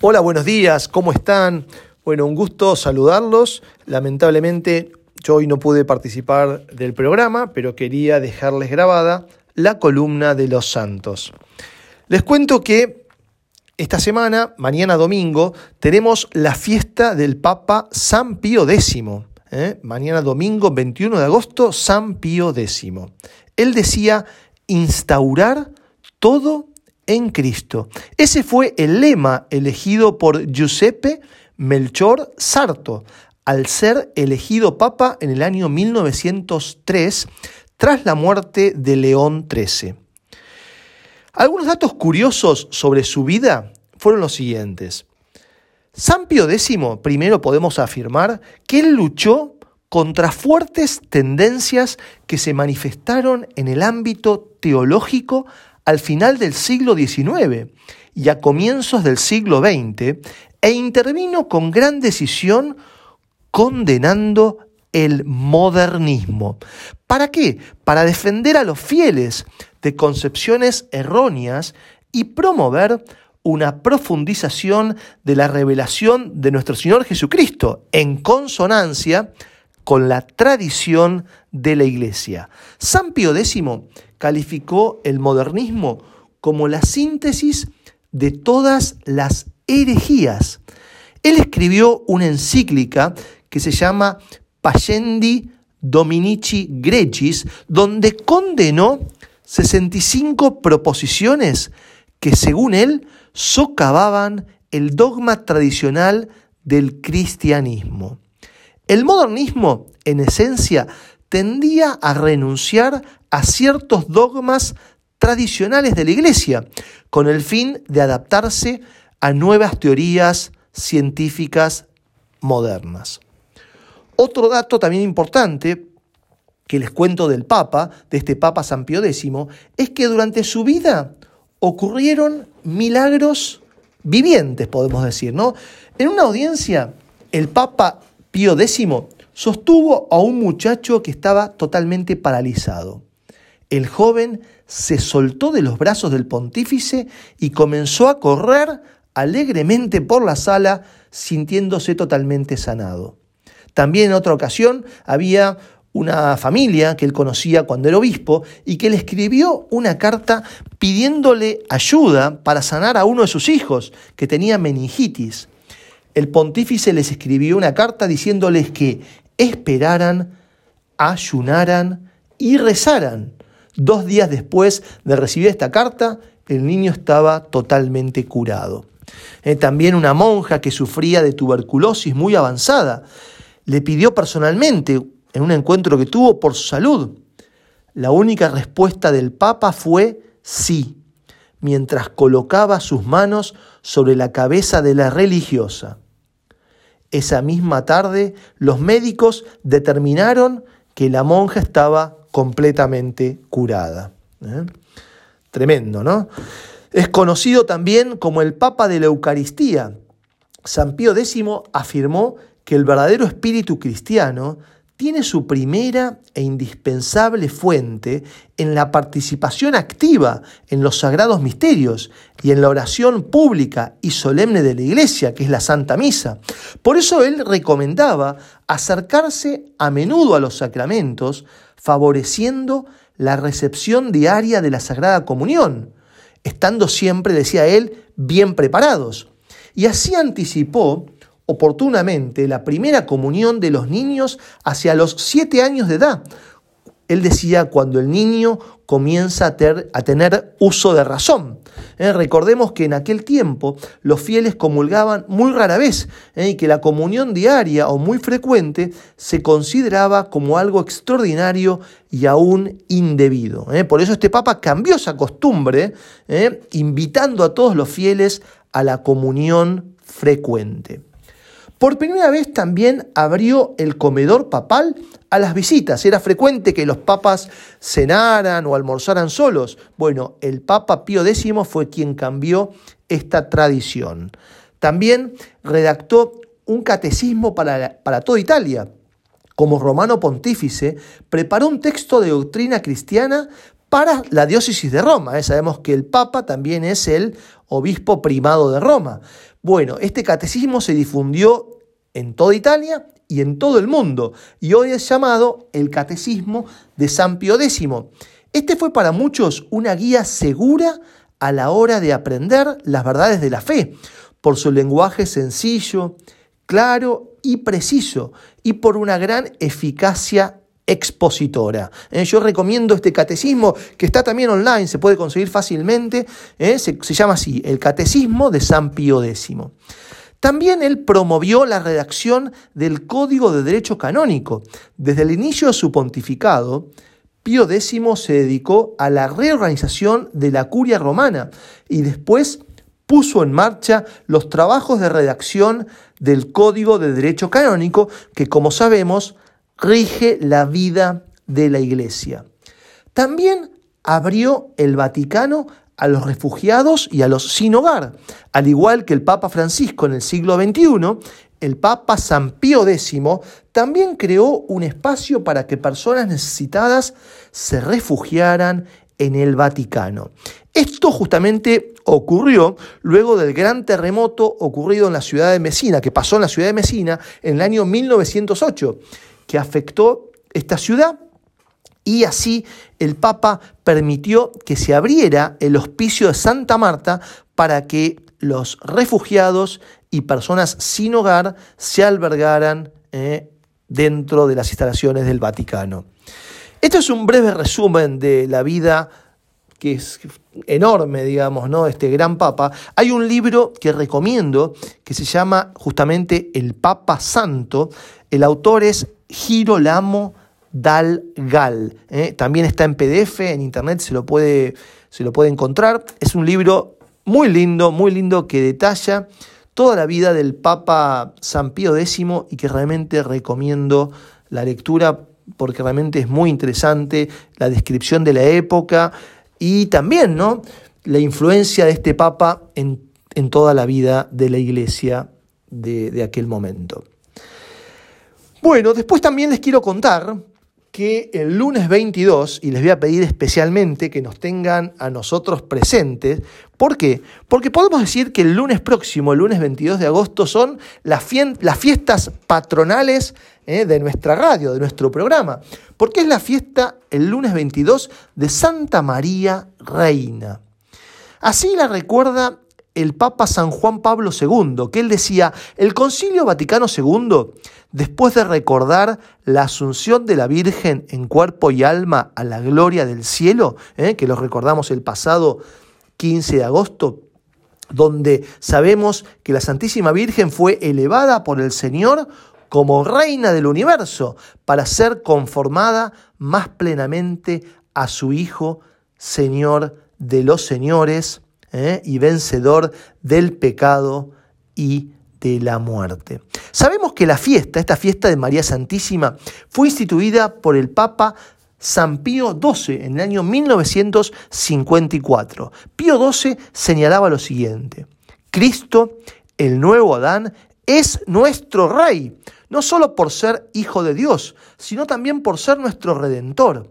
Hola, buenos días, ¿cómo están? Bueno, un gusto saludarlos. Lamentablemente yo hoy no pude participar del programa, pero quería dejarles grabada la columna de los santos. Les cuento que esta semana, mañana domingo, tenemos la fiesta del Papa San Pío X. ¿eh? Mañana domingo 21 de agosto, San Pío X. Él decía instaurar todo en Cristo. Ese fue el lema elegido por Giuseppe Melchor Sarto al ser elegido papa en el año 1903 tras la muerte de León XIII. Algunos datos curiosos sobre su vida fueron los siguientes. San Pío X, primero podemos afirmar que él luchó contra fuertes tendencias que se manifestaron en el ámbito teológico al final del siglo XIX y a comienzos del siglo XX e intervino con gran decisión condenando el modernismo. ¿Para qué? Para defender a los fieles de concepciones erróneas y promover una profundización de la revelación de nuestro Señor Jesucristo en consonancia con la tradición de la Iglesia. San Pío X calificó el modernismo como la síntesis de todas las herejías. Él escribió una encíclica que se llama Payendi Dominici Gregis, donde condenó 65 proposiciones que, según él, socavaban el dogma tradicional del cristianismo. El modernismo, en esencia, tendía a renunciar a ciertos dogmas tradicionales de la Iglesia, con el fin de adaptarse a nuevas teorías científicas modernas. Otro dato también importante que les cuento del Papa, de este Papa San Pío X, es que durante su vida ocurrieron milagros vivientes, podemos decir, ¿no? En una audiencia, el Papa Pío X sostuvo a un muchacho que estaba totalmente paralizado. El joven se soltó de los brazos del pontífice y comenzó a correr alegremente por la sala, sintiéndose totalmente sanado. También en otra ocasión había una familia que él conocía cuando era obispo y que le escribió una carta pidiéndole ayuda para sanar a uno de sus hijos que tenía meningitis. El pontífice les escribió una carta diciéndoles que esperaran, ayunaran y rezaran Dos días después de recibir esta carta, el niño estaba totalmente curado. Eh, también una monja que sufría de tuberculosis muy avanzada le pidió personalmente, en un encuentro que tuvo, por su salud. La única respuesta del Papa fue sí, mientras colocaba sus manos sobre la cabeza de la religiosa. Esa misma tarde los médicos determinaron que la monja estaba completamente curada. ¿eh? Tremendo, ¿no? Es conocido también como el Papa de la Eucaristía. San Pío X afirmó que el verdadero espíritu cristiano tiene su primera e indispensable fuente en la participación activa en los sagrados misterios y en la oración pública y solemne de la Iglesia, que es la Santa Misa. Por eso él recomendaba acercarse a menudo a los sacramentos, favoreciendo la recepción diaria de la Sagrada Comunión, estando siempre, decía él, bien preparados. Y así anticipó oportunamente la primera comunión de los niños hacia los siete años de edad. Él decía cuando el niño comienza a, tener uso de razón. Eh, recordemos que en aquel tiempo los fieles comulgaban muy rara vez eh, y que la comunión diaria o muy frecuente se consideraba como algo extraordinario y aún indebido. Eh. Por eso este Papa cambió esa costumbre, invitando a todos los fieles a la comunión frecuente. Por primera vez también abrió el comedor papal a las visitas. Era frecuente que los papas cenaran o almorzaran solos. Bueno, el Papa Pío X fue quien cambió esta tradición. También redactó un catecismo para, para toda Italia. Como romano pontífice, preparó un texto de doctrina cristiana para la diócesis de Roma. ¿eh? Sabemos que el Papa también es el obispo primado de Roma. Bueno, este catecismo se difundió en toda Italia y en todo el mundo, y hoy es llamado el Catecismo de San Pío X. Este fue para muchos una guía segura a la hora de aprender las verdades de la fe, por su lenguaje sencillo, claro y preciso, y por una gran eficacia expositora. Eh, yo recomiendo este catecismo que está también online, se puede conseguir fácilmente, eh, se, se, llama así, el Catecismo de San Pío X. También él promovió la redacción del Código de Derecho Canónico. Desde el inicio de su pontificado, Pío X se dedicó a la reorganización de la curia romana y después puso en marcha los trabajos de redacción del Código de Derecho Canónico que, como sabemos, rige la vida de la Iglesia. También abrió el Vaticano a los refugiados y a los sin hogar, al igual que el Papa Francisco en el siglo XXI, el Papa San Pío X también creó un espacio para que personas necesitadas se refugiaran en el Vaticano. Esto justamente ocurrió luego del gran terremoto ocurrido en la ciudad de Messina, que pasó en la ciudad de Messina en el año 1908, que afectó esta ciudad y así el Papa permitió que se abriera el hospicio de Santa Marta para que los refugiados y personas sin hogar se albergaran eh, dentro de las instalaciones del Vaticano. Esto es un breve resumen de la vida que es enorme, digamos, ¿no? Este gran papa. Hay un libro que recomiendo que se llama justamente El Papa Santo. El autor es Girolamo Dal Gal. ¿eh? También está en PDF, en internet se lo, puede, se lo puede encontrar. Es un libro muy lindo, muy lindo que detalla toda la vida del Papa San Pío X y que realmente recomiendo la lectura porque realmente es muy interesante la descripción de la época y también ¿no? la influencia de este Papa en, toda la vida de la iglesia de, de aquel momento. Bueno, después también les quiero contar que el lunes 22, y les voy a pedir especialmente que nos tengan a nosotros presentes, ¿por qué? Porque podemos decir que el lunes próximo, el lunes 22 de agosto, son las, fiestas patronales eh, de nuestra radio, de nuestro programa, porque es la fiesta el lunes 22 de Santa María Reina. Así la recuerda el Papa San Juan Pablo II, que él decía, el Concilio Vaticano II, después de recordar la asunción de la Virgen en cuerpo y alma a la gloria del cielo, ¿eh? que lo recordamos el pasado 15 de agosto, donde sabemos que la Santísima Virgen fue elevada por el Señor como reina del universo para ser conformada más plenamente a su Hijo, Señor de los señores, ¿eh? y vencedor del pecado y de la muerte. Sabemos que la fiesta, esta fiesta de María Santísima, fue instituida por el Papa San Pío XII en el año 1954. Pío XII señalaba lo siguiente, Cristo, el nuevo Adán, es nuestro Rey, no solo por ser Hijo de Dios, sino también por ser nuestro Redentor.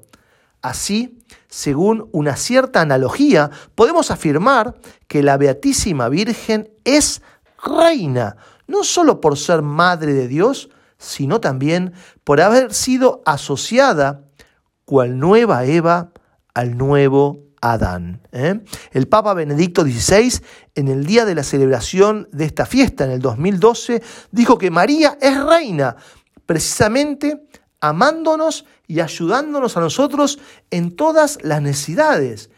Así, según una cierta analogía, podemos afirmar que la Beatísima Virgen es reina, no solo por ser madre de Dios, sino también por haber sido asociada cual nueva Eva al nuevo Adán. ¿eh? El Papa Benedicto XVI, en el día de la celebración de esta fiesta, en el 2012, dijo que María es reina, precisamente amándonos y ayudándonos a nosotros en todas las necesidades.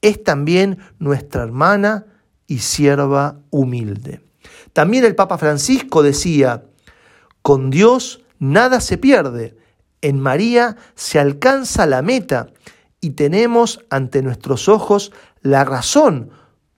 Es también nuestra hermana y sierva humilde. También el Papa Francisco decía, con Dios nada se pierde, en María se alcanza la meta y tenemos ante nuestros ojos la razón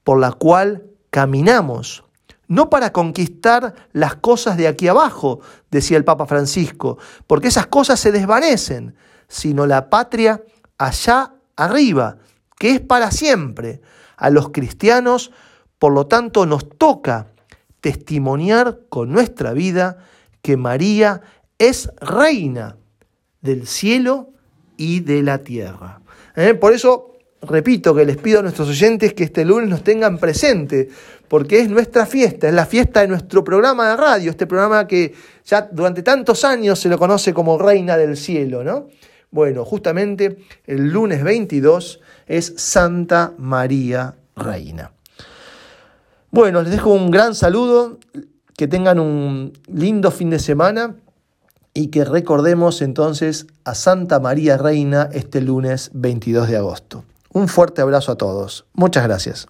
por la cual caminamos no para conquistar las cosas de aquí abajo, decía el Papa Francisco, porque esas cosas se desvanecen, sino la patria allá arriba, que es para siempre. A los cristianos, por lo tanto, nos toca testimoniar con nuestra vida que María es reina del cielo y de la tierra. ¿eh? Por eso, repito que les pido a nuestros oyentes que este lunes nos tengan presente, porque es nuestra fiesta, es la fiesta de nuestro programa de radio, este programa que ya durante tantos años se lo conoce como Reina del Cielo, ¿no? Bueno, justamente el lunes 22 es Santa María Reina. Bueno, les dejo un gran saludo, que tengan un lindo fin de semana y que recordemos entonces a Santa María Reina este lunes 22 de agosto. Un fuerte abrazo a todos. Muchas gracias.